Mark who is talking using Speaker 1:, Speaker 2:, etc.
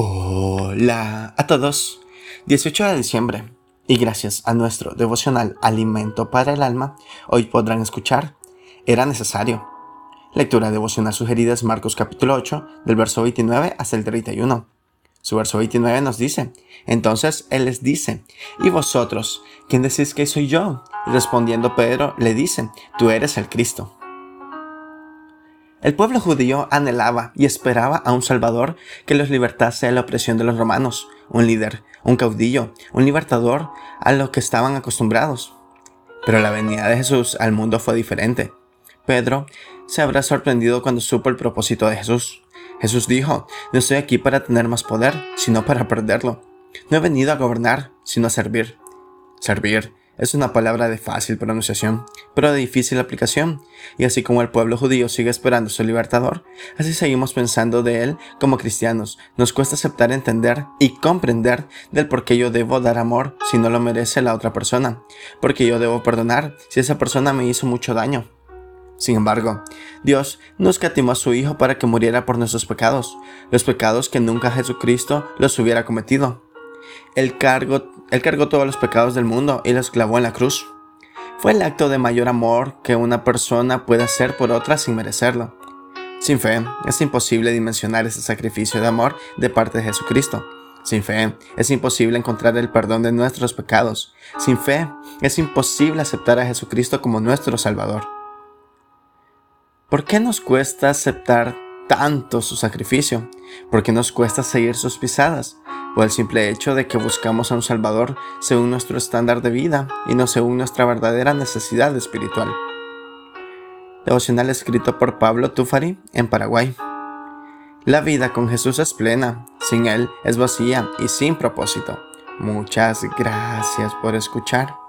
Speaker 1: Hola a todos. 18 de diciembre. Y gracias a nuestro devocional Alimento para el Alma, hoy podrán escuchar Era necesario. Lectura devocional sugerida es Marcos capítulo 8, del verso 29 hasta el 31. Su verso 29 nos dice, entonces Él les dice, ¿y vosotros, quién decís que soy yo? Respondiendo Pedro le dice, tú eres el Cristo. El pueblo judío anhelaba y esperaba a un Salvador que los libertase de la opresión de los romanos, un líder, un caudillo, un libertador a lo que estaban acostumbrados. Pero la venida de Jesús al mundo fue diferente. Pedro se habrá sorprendido cuando supo el propósito de Jesús. Jesús dijo, no estoy aquí para tener más poder, sino para perderlo. No he venido a gobernar, sino a servir. Servir es una palabra de fácil pronunciación, pero de difícil aplicación, y así como el pueblo judío sigue esperando su libertador, así seguimos pensando de él como cristianos. Nos cuesta aceptar, entender y comprender del por qué yo debo dar amor si no lo merece la otra persona, porque yo debo perdonar si esa persona me hizo mucho daño. Sin embargo, Dios no escatimó a su Hijo para que muriera por nuestros pecados, los pecados que nunca Jesucristo los hubiera cometido. Él cargó, todos los pecados del mundo y los clavó en la cruz. Fue el acto de mayor amor que una persona puede hacer por otra sin merecerlo. Sin fe, es imposible dimensionar ese sacrificio de amor de parte de Jesucristo. Sin fe, es imposible encontrar el perdón de nuestros pecados. Sin fe, es imposible aceptar a Jesucristo como nuestro Salvador. ¿Por qué nos cuesta aceptar tanto su sacrificio? ¿Por qué nos cuesta seguir sus pisadas? O el simple hecho de que buscamos a un Salvador según nuestro estándar de vida y no según nuestra verdadera necesidad espiritual. Devocional escrito por Pablo Tufari en Paraguay. La vida con Jesús es plena, sin Él es vacía y sin propósito. Muchas gracias por escuchar.